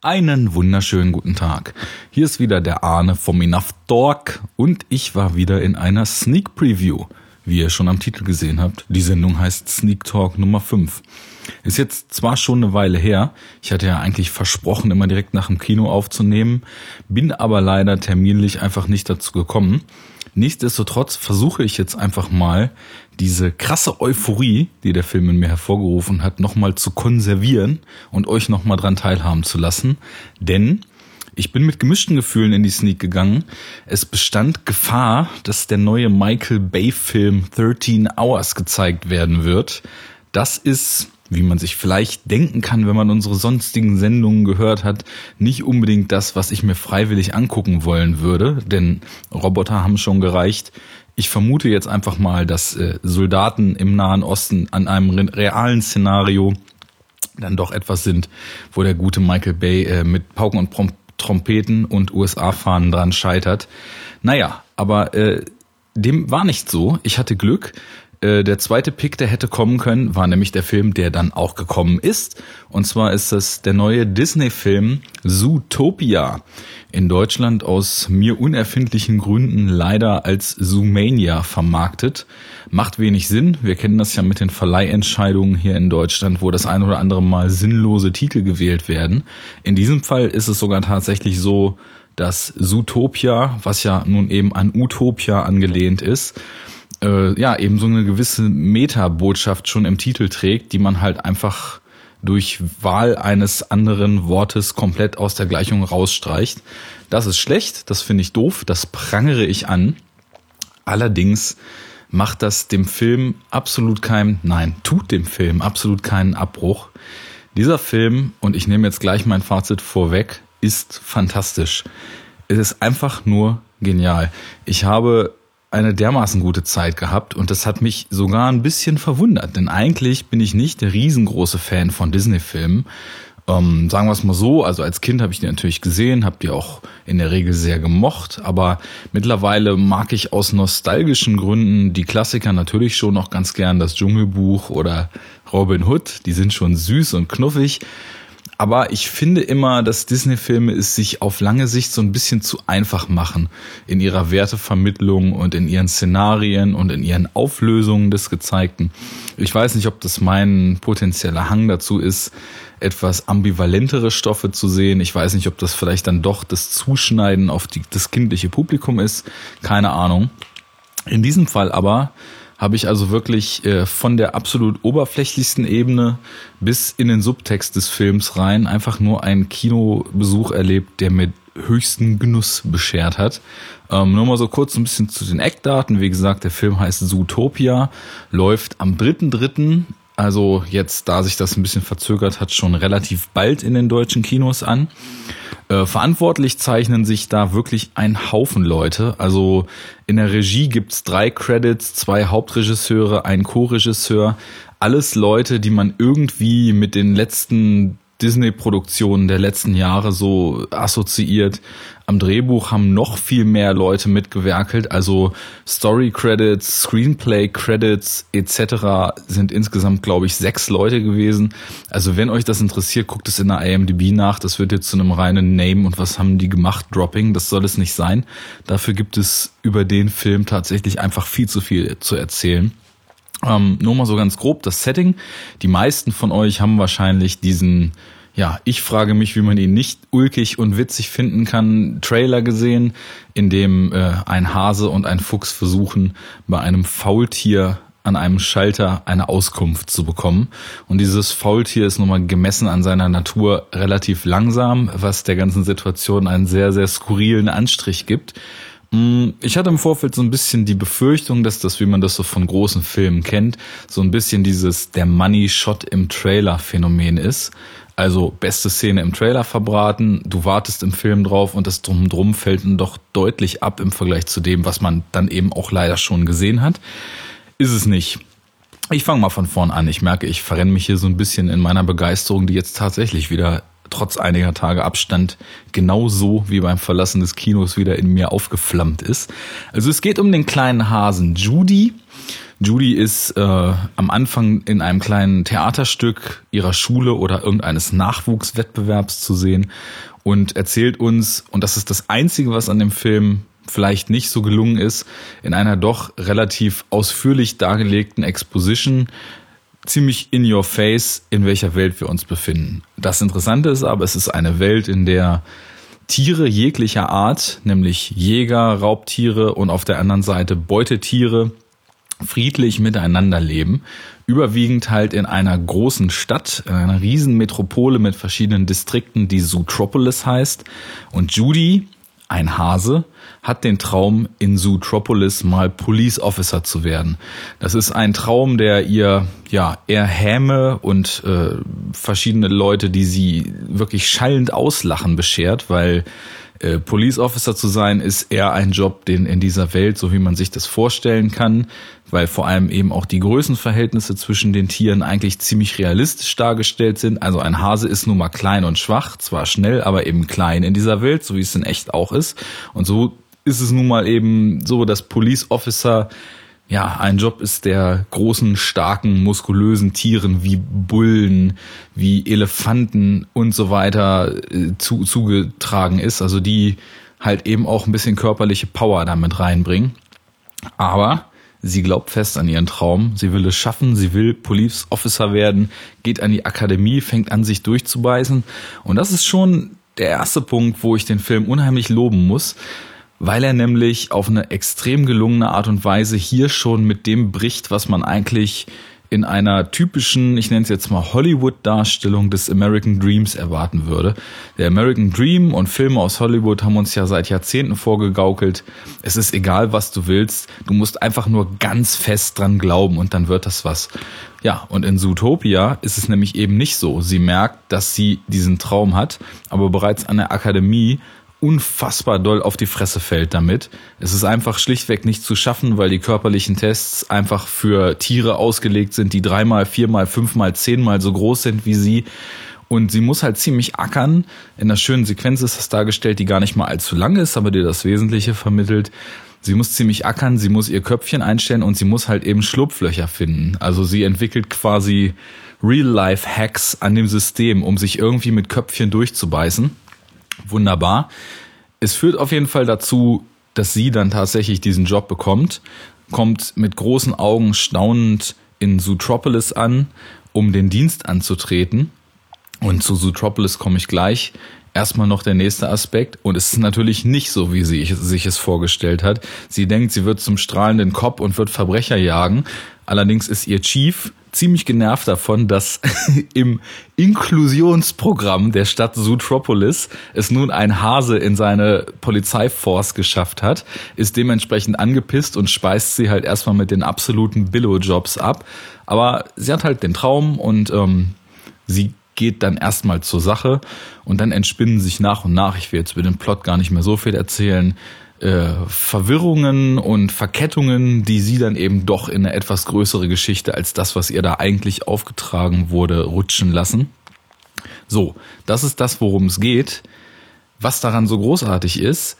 Einen wunderschönen guten Tag. Hier ist wieder der Arne vom Enough Talk und ich war wieder in einer Sneak Preview. Wie ihr schon am Titel gesehen habt, die Sendung heißt Sneak Talk Nummer 5. Ist jetzt zwar schon eine Weile her, ich hatte ja eigentlich versprochen, immer direkt nach dem Kino aufzunehmen, bin aber leider terminlich einfach nicht dazu gekommen. Nichtsdestotrotz versuche ich jetzt einfach mal diese krasse Euphorie, die der Film in mir hervorgerufen hat, nochmal zu konservieren und euch nochmal dran teilhaben zu lassen. Denn ich bin mit gemischten Gefühlen in die Sneak gegangen. Es bestand Gefahr, dass der neue Michael Bay Film 13 Hours gezeigt werden wird. Das ist wie man sich vielleicht denken kann, wenn man unsere sonstigen Sendungen gehört hat, nicht unbedingt das, was ich mir freiwillig angucken wollen würde, denn Roboter haben schon gereicht. Ich vermute jetzt einfach mal, dass äh, Soldaten im Nahen Osten an einem realen Szenario dann doch etwas sind, wo der gute Michael Bay äh, mit Pauken und Prom Trompeten und USA-Fahnen dran scheitert. Naja, aber äh, dem war nicht so. Ich hatte Glück. Äh, der zweite Pick, der hätte kommen können, war nämlich der Film, der dann auch gekommen ist. Und zwar ist es der neue Disney-Film Zootopia. In Deutschland aus mir unerfindlichen Gründen leider als Zoomania vermarktet. Macht wenig Sinn. Wir kennen das ja mit den Verleihentscheidungen hier in Deutschland, wo das ein oder andere Mal sinnlose Titel gewählt werden. In diesem Fall ist es sogar tatsächlich so, dass Zootopia, was ja nun eben an Utopia angelehnt ist, äh, ja eben so eine gewisse Meta-Botschaft schon im Titel trägt, die man halt einfach durch Wahl eines anderen Wortes komplett aus der Gleichung rausstreicht. Das ist schlecht, das finde ich doof, das prangere ich an. Allerdings macht das dem Film absolut keinen, nein, tut dem Film absolut keinen Abbruch. Dieser Film, und ich nehme jetzt gleich mein Fazit vorweg, ist fantastisch. Es ist einfach nur genial. Ich habe eine dermaßen gute Zeit gehabt und das hat mich sogar ein bisschen verwundert, denn eigentlich bin ich nicht der riesengroße Fan von Disney-Filmen. Ähm, sagen wir es mal so, also als Kind habe ich die natürlich gesehen, habe die auch in der Regel sehr gemocht, aber mittlerweile mag ich aus nostalgischen Gründen die Klassiker natürlich schon noch ganz gern, das Dschungelbuch oder Robin Hood, die sind schon süß und knuffig. Aber ich finde immer, dass Disney-Filme es sich auf lange Sicht so ein bisschen zu einfach machen in ihrer Wertevermittlung und in ihren Szenarien und in ihren Auflösungen des Gezeigten. Ich weiß nicht, ob das mein potenzieller Hang dazu ist, etwas ambivalentere Stoffe zu sehen. Ich weiß nicht, ob das vielleicht dann doch das Zuschneiden auf die, das kindliche Publikum ist. Keine Ahnung. In diesem Fall aber habe ich also wirklich äh, von der absolut oberflächlichsten Ebene bis in den Subtext des Films rein einfach nur einen Kinobesuch erlebt, der mir höchsten Genuss beschert hat. Ähm, nur mal so kurz ein bisschen zu den Eckdaten. Wie gesagt, der Film heißt Zootopia, läuft am 3.3., also jetzt, da sich das ein bisschen verzögert hat, schon relativ bald in den deutschen Kinos an. Äh, verantwortlich zeichnen sich da wirklich ein Haufen Leute. Also in der Regie gibt's drei Credits, zwei Hauptregisseure, ein Co-Regisseur. Alles Leute, die man irgendwie mit den letzten Disney-Produktionen der letzten Jahre so assoziiert. Am Drehbuch haben noch viel mehr Leute mitgewerkelt, also Story Credits, Screenplay Credits etc. sind insgesamt, glaube ich, sechs Leute gewesen. Also wenn euch das interessiert, guckt es in der IMDb nach. Das wird jetzt zu einem reinen Name und was haben die gemacht Dropping. Das soll es nicht sein. Dafür gibt es über den Film tatsächlich einfach viel zu viel zu erzählen. Ähm, nur mal so ganz grob das Setting. Die meisten von euch haben wahrscheinlich diesen, ja, ich frage mich, wie man ihn nicht ulkig und witzig finden kann, Trailer gesehen, in dem äh, ein Hase und ein Fuchs versuchen, bei einem Faultier an einem Schalter eine Auskunft zu bekommen. Und dieses Faultier ist nun mal gemessen an seiner Natur relativ langsam, was der ganzen Situation einen sehr, sehr skurrilen Anstrich gibt. Mm, ich hatte im Vorfeld so ein bisschen die Befürchtung, dass das, wie man das so von großen Filmen kennt, so ein bisschen dieses der Money Shot im Trailer Phänomen ist. Also beste Szene im Trailer verbraten, du wartest im Film drauf und das Drumdrum fällt dann doch deutlich ab im Vergleich zu dem, was man dann eben auch leider schon gesehen hat. Ist es nicht. Ich fange mal von vorn an. Ich merke, ich verrenne mich hier so ein bisschen in meiner Begeisterung, die jetzt tatsächlich wieder trotz einiger Tage Abstand genauso wie beim Verlassen des Kinos wieder in mir aufgeflammt ist. Also es geht um den kleinen Hasen Judy. Judy ist äh, am Anfang in einem kleinen Theaterstück ihrer Schule oder irgendeines Nachwuchswettbewerbs zu sehen und erzählt uns, und das ist das Einzige, was an dem Film vielleicht nicht so gelungen ist, in einer doch relativ ausführlich dargelegten Exposition ziemlich in your face, in welcher Welt wir uns befinden. Das Interessante ist aber, es ist eine Welt, in der Tiere jeglicher Art, nämlich Jäger, Raubtiere und auf der anderen Seite Beutetiere, friedlich miteinander leben. Überwiegend halt in einer großen Stadt, in einer riesen Metropole mit verschiedenen Distrikten, die Zootropolis heißt. Und Judy, ein Hase, hat den Traum, in Zootropolis mal Police Officer zu werden. Das ist ein Traum, der ihr ja eher Häme und äh, verschiedene Leute, die sie wirklich schallend auslachen, beschert, weil äh, Police Officer zu sein ist eher ein Job, den in dieser Welt, so wie man sich das vorstellen kann, weil vor allem eben auch die Größenverhältnisse zwischen den Tieren eigentlich ziemlich realistisch dargestellt sind. Also ein Hase ist nun mal klein und schwach, zwar schnell, aber eben klein in dieser Welt, so wie es in echt auch ist. Und so ist es nun mal eben so, dass Police Officer ja, ein Job ist, der großen, starken, muskulösen Tieren wie Bullen, wie Elefanten und so weiter äh, zu, zugetragen ist. Also die halt eben auch ein bisschen körperliche Power damit reinbringen. Aber sie glaubt fest an ihren Traum. Sie will es schaffen. Sie will Police Officer werden, geht an die Akademie, fängt an, sich durchzubeißen. Und das ist schon der erste Punkt, wo ich den Film unheimlich loben muss, weil er nämlich auf eine extrem gelungene Art und Weise hier schon mit dem bricht, was man eigentlich in einer typischen, ich nenne es jetzt mal Hollywood-Darstellung des American Dreams erwarten würde. Der American Dream und Filme aus Hollywood haben uns ja seit Jahrzehnten vorgegaukelt. Es ist egal, was du willst. Du musst einfach nur ganz fest dran glauben und dann wird das was. Ja, und in Zootopia ist es nämlich eben nicht so. Sie merkt, dass sie diesen Traum hat, aber bereits an der Akademie unfassbar doll auf die Fresse fällt damit. Es ist einfach schlichtweg nicht zu schaffen, weil die körperlichen Tests einfach für Tiere ausgelegt sind, die dreimal, viermal, fünfmal, zehnmal so groß sind wie sie. Und sie muss halt ziemlich ackern. In einer schönen Sequenz ist das dargestellt, die gar nicht mal allzu lang ist, aber dir das Wesentliche vermittelt. Sie muss ziemlich ackern, sie muss ihr Köpfchen einstellen und sie muss halt eben Schlupflöcher finden. Also sie entwickelt quasi Real-Life-Hacks an dem System, um sich irgendwie mit Köpfchen durchzubeißen wunderbar. Es führt auf jeden Fall dazu, dass sie dann tatsächlich diesen Job bekommt, kommt mit großen Augen staunend in Zootropolis an, um den Dienst anzutreten. Und zu Zootropolis komme ich gleich. Erstmal noch der nächste Aspekt. Und es ist natürlich nicht so, wie sie sich es vorgestellt hat. Sie denkt, sie wird zum strahlenden Kopf und wird Verbrecher jagen. Allerdings ist ihr Chief ziemlich genervt davon, dass im Inklusionsprogramm der Stadt Zootropolis es nun ein Hase in seine Polizeiforce geschafft hat, ist dementsprechend angepisst und speist sie halt erstmal mit den absoluten Billo-Jobs ab. Aber sie hat halt den Traum und ähm, sie geht dann erstmal zur Sache und dann entspinnen sich nach und nach, ich will jetzt über den Plot gar nicht mehr so viel erzählen, äh, Verwirrungen und Verkettungen, die sie dann eben doch in eine etwas größere Geschichte als das, was ihr da eigentlich aufgetragen wurde, rutschen lassen. So, das ist das, worum es geht. Was daran so großartig ist,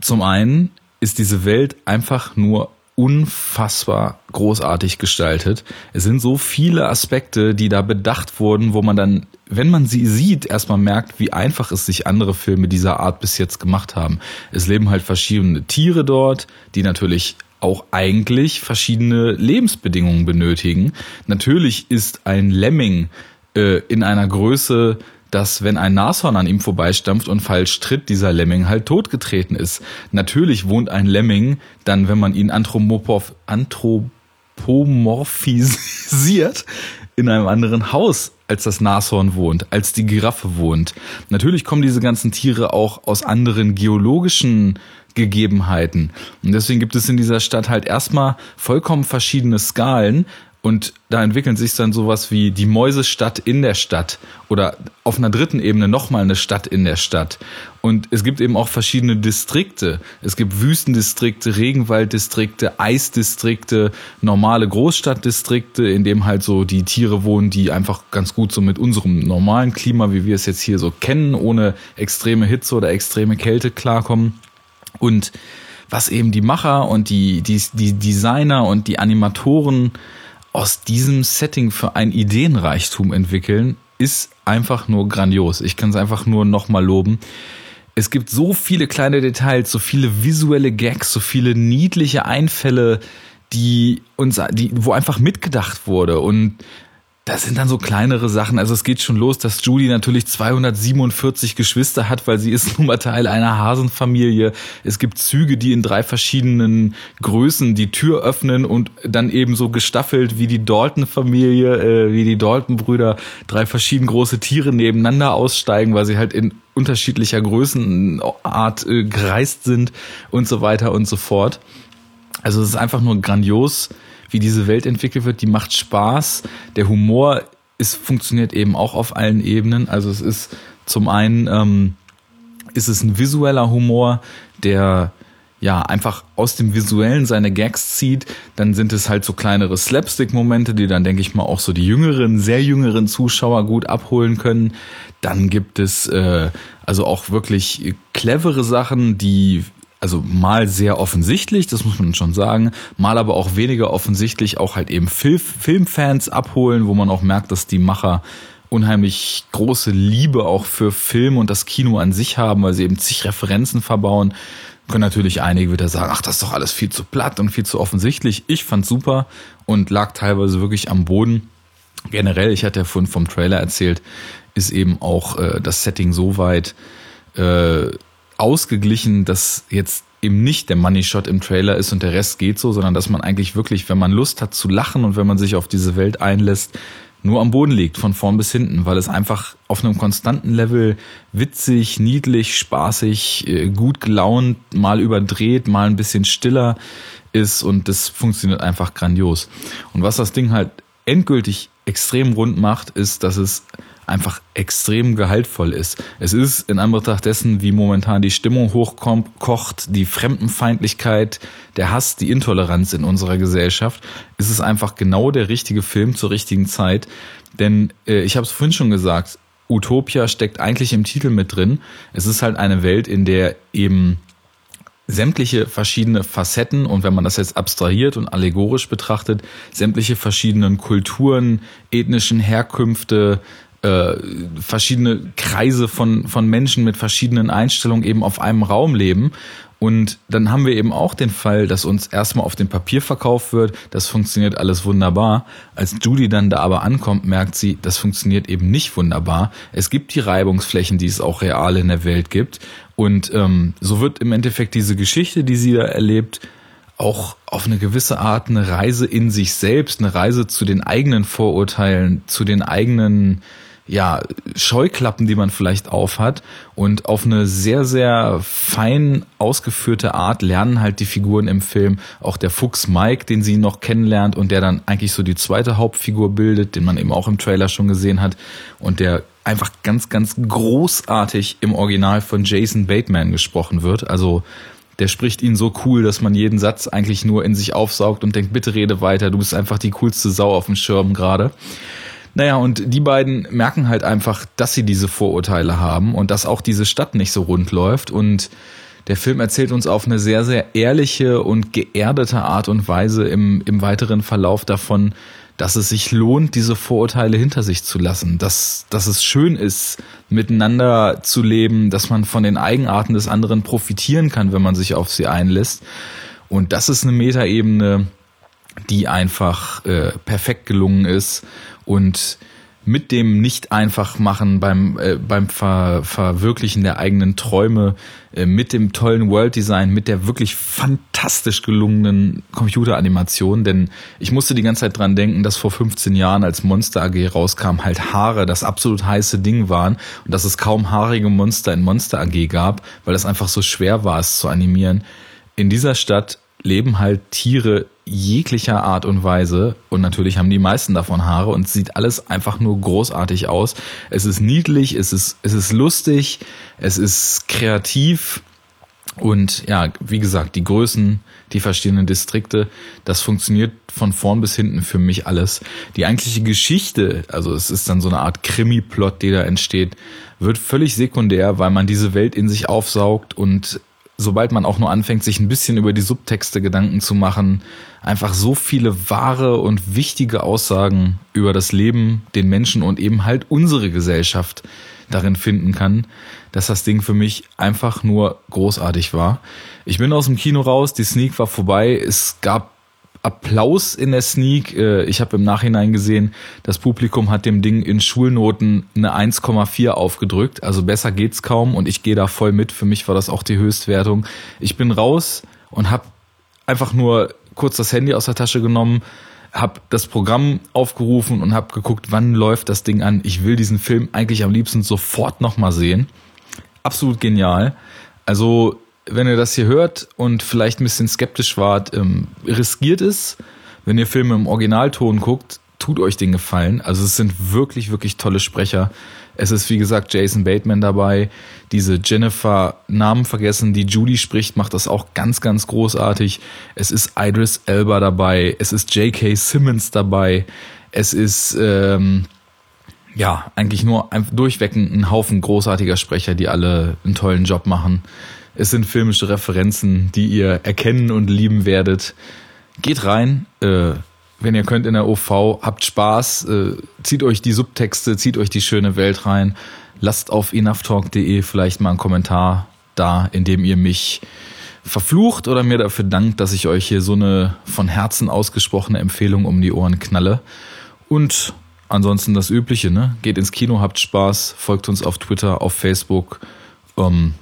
zum einen ist diese Welt einfach nur unfassbar großartig gestaltet. Es sind so viele Aspekte, die da bedacht wurden, wo man dann, wenn man sie sieht, erstmal merkt, wie einfach es sich andere Filme dieser Art bis jetzt gemacht haben. Es leben halt verschiedene Tiere dort, die natürlich auch eigentlich verschiedene Lebensbedingungen benötigen. Natürlich ist ein Lemming äh, in einer Größe dass wenn ein Nashorn an ihm vorbeistampft und falsch tritt, dieser Lemming halt totgetreten ist. Natürlich wohnt ein Lemming dann, wenn man ihn anthropomorphisiert, in einem anderen Haus, als das Nashorn wohnt, als die Giraffe wohnt. Natürlich kommen diese ganzen Tiere auch aus anderen geologischen Gegebenheiten. Und deswegen gibt es in dieser Stadt halt erstmal vollkommen verschiedene Skalen, und da entwickeln sich dann sowas wie die Mäusestadt in der Stadt oder auf einer dritten Ebene nochmal eine Stadt in der Stadt. Und es gibt eben auch verschiedene Distrikte. Es gibt Wüstendistrikte, Regenwalddistrikte, Eisdistrikte, normale Großstadtdistrikte, in dem halt so die Tiere wohnen, die einfach ganz gut so mit unserem normalen Klima, wie wir es jetzt hier so kennen, ohne extreme Hitze oder extreme Kälte klarkommen. Und was eben die Macher und die, die, die Designer und die Animatoren aus diesem Setting für ein Ideenreichtum entwickeln, ist einfach nur grandios. Ich kann es einfach nur nochmal loben. Es gibt so viele kleine Details, so viele visuelle Gags, so viele niedliche Einfälle, die uns, die, wo einfach mitgedacht wurde und das sind dann so kleinere Sachen. Also es geht schon los, dass Judy natürlich 247 Geschwister hat, weil sie ist nun mal Teil einer Hasenfamilie. Es gibt Züge, die in drei verschiedenen Größen die Tür öffnen und dann eben so gestaffelt wie die Dalton-Familie, äh, wie die Dalton-Brüder, drei verschieden große Tiere nebeneinander aussteigen, weil sie halt in unterschiedlicher Größenart äh, gereist sind und so weiter und so fort. Also es ist einfach nur grandios wie diese Welt entwickelt wird, die macht Spaß. Der Humor ist, funktioniert eben auch auf allen Ebenen. Also es ist zum einen ähm, ist es ein visueller Humor, der ja einfach aus dem Visuellen seine Gags zieht. Dann sind es halt so kleinere Slapstick-Momente, die dann, denke ich mal, auch so die jüngeren, sehr jüngeren Zuschauer gut abholen können. Dann gibt es äh, also auch wirklich clevere Sachen, die also mal sehr offensichtlich, das muss man schon sagen, mal aber auch weniger offensichtlich auch halt eben Film, Filmfans abholen, wo man auch merkt, dass die Macher unheimlich große Liebe auch für Film und das Kino an sich haben, weil sie eben zig Referenzen verbauen. Können natürlich einige wieder sagen, ach, das ist doch alles viel zu platt und viel zu offensichtlich. Ich fand's super und lag teilweise wirklich am Boden. Generell, ich hatte ja vorhin vom Trailer erzählt, ist eben auch äh, das Setting so weit äh, ausgeglichen, dass jetzt eben nicht der Money Shot im Trailer ist und der Rest geht so, sondern dass man eigentlich wirklich, wenn man Lust hat zu lachen und wenn man sich auf diese Welt einlässt, nur am Boden liegt, von vorn bis hinten, weil es einfach auf einem konstanten Level witzig, niedlich, spaßig, äh, gut gelaunt, mal überdreht, mal ein bisschen stiller ist und das funktioniert einfach grandios. Und was das Ding halt endgültig extrem rund macht, ist, dass es einfach extrem gehaltvoll ist. Es ist in Anbetracht dessen, wie momentan die Stimmung hochkommt, kocht, die Fremdenfeindlichkeit, der Hass, die Intoleranz in unserer Gesellschaft, ist es einfach genau der richtige Film zur richtigen Zeit. Denn äh, ich habe es vorhin schon gesagt, Utopia steckt eigentlich im Titel mit drin. Es ist halt eine Welt, in der eben sämtliche verschiedene Facetten und wenn man das jetzt abstrahiert und allegorisch betrachtet, sämtliche verschiedenen Kulturen, ethnischen Herkünfte, äh, verschiedene Kreise von, von Menschen mit verschiedenen Einstellungen eben auf einem Raum leben. Und dann haben wir eben auch den Fall, dass uns erstmal auf dem Papier verkauft wird, das funktioniert alles wunderbar. Als Judy dann da aber ankommt, merkt sie, das funktioniert eben nicht wunderbar. Es gibt die Reibungsflächen, die es auch real in der Welt gibt. Und ähm, so wird im Endeffekt diese Geschichte, die sie da erlebt, auch auf eine gewisse Art eine Reise in sich selbst, eine Reise zu den eigenen Vorurteilen, zu den eigenen ja, Scheuklappen, die man vielleicht aufhat und auf eine sehr, sehr fein ausgeführte Art lernen halt die Figuren im Film. Auch der Fuchs Mike, den sie noch kennenlernt und der dann eigentlich so die zweite Hauptfigur bildet, den man eben auch im Trailer schon gesehen hat und der einfach ganz, ganz großartig im Original von Jason Bateman gesprochen wird. Also der spricht ihn so cool, dass man jeden Satz eigentlich nur in sich aufsaugt und denkt, bitte rede weiter, du bist einfach die coolste Sau auf dem Schirm gerade. Naja, und die beiden merken halt einfach, dass sie diese Vorurteile haben und dass auch diese Stadt nicht so rund läuft. Und der Film erzählt uns auf eine sehr, sehr ehrliche und geerdete Art und Weise im, im weiteren Verlauf davon, dass es sich lohnt, diese Vorurteile hinter sich zu lassen, dass, dass es schön ist, miteinander zu leben, dass man von den Eigenarten des anderen profitieren kann, wenn man sich auf sie einlässt. Und das ist eine Metaebene, die einfach äh, perfekt gelungen ist und mit dem nicht einfach machen beim äh, beim Ver Verwirklichen der eigenen Träume äh, mit dem tollen World Design mit der wirklich fantastisch gelungenen Computeranimation denn ich musste die ganze Zeit dran denken dass vor 15 Jahren als Monster AG rauskam halt Haare das absolut heiße Ding waren und dass es kaum haarige Monster in Monster AG gab weil es einfach so schwer war es zu animieren. In dieser Stadt leben halt Tiere jeglicher Art und Weise und natürlich haben die meisten davon Haare und sieht alles einfach nur großartig aus. Es ist niedlich, es ist, es ist lustig, es ist kreativ und ja, wie gesagt, die Größen, die verschiedenen Distrikte, das funktioniert von vorn bis hinten für mich alles. Die eigentliche Geschichte, also es ist dann so eine Art Krimi-Plot, der da entsteht, wird völlig sekundär, weil man diese Welt in sich aufsaugt und sobald man auch nur anfängt, sich ein bisschen über die Subtexte Gedanken zu machen, einfach so viele wahre und wichtige Aussagen über das Leben, den Menschen und eben halt unsere Gesellschaft darin finden kann, dass das Ding für mich einfach nur großartig war. Ich bin aus dem Kino raus, die Sneak war vorbei, es gab Applaus in der Sneak. Äh, ich habe im Nachhinein gesehen, das Publikum hat dem Ding in Schulnoten eine 1,4 aufgedrückt. Also besser geht's kaum und ich gehe da voll mit. Für mich war das auch die Höchstwertung. Ich bin raus und habe einfach nur kurz das Handy aus der Tasche genommen, habe das Programm aufgerufen und habe geguckt, wann läuft das Ding an. Ich will diesen Film eigentlich am liebsten sofort nochmal sehen. Absolut genial. Also wenn ihr das hier hört und vielleicht ein bisschen skeptisch wart, ähm, riskiert es. Wenn ihr Filme im Originalton guckt, tut euch den Gefallen. Also es sind wirklich, wirklich tolle Sprecher. Es ist, wie gesagt, Jason Bateman dabei. Diese Jennifer Namen vergessen, die Judy spricht, macht das auch ganz, ganz großartig. Es ist Idris Elba dabei. Es ist J.K. Simmons dabei. Es ist, ähm, ja, eigentlich nur durchweg ein Haufen großartiger Sprecher, die alle einen tollen Job machen. Es sind filmische Referenzen, die ihr erkennen und lieben werdet. Geht rein, äh, wenn ihr könnt in der OV, habt Spaß, äh, zieht euch die Subtexte, zieht euch die schöne Welt rein. Lasst auf enoughtalk.de vielleicht mal einen Kommentar da, in dem ihr mich verflucht oder mir dafür dankt, dass ich euch hier so eine von Herzen ausgesprochene Empfehlung um die Ohren knalle. Und ansonsten das Übliche, ne? Geht ins Kino, habt Spaß, folgt uns auf Twitter, auf Facebook. Ähm,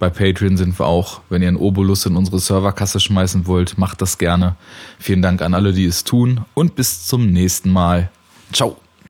bei Patreon sind wir auch. Wenn ihr einen Obolus in unsere Serverkasse schmeißen wollt, macht das gerne. Vielen Dank an alle, die es tun und bis zum nächsten Mal. Ciao.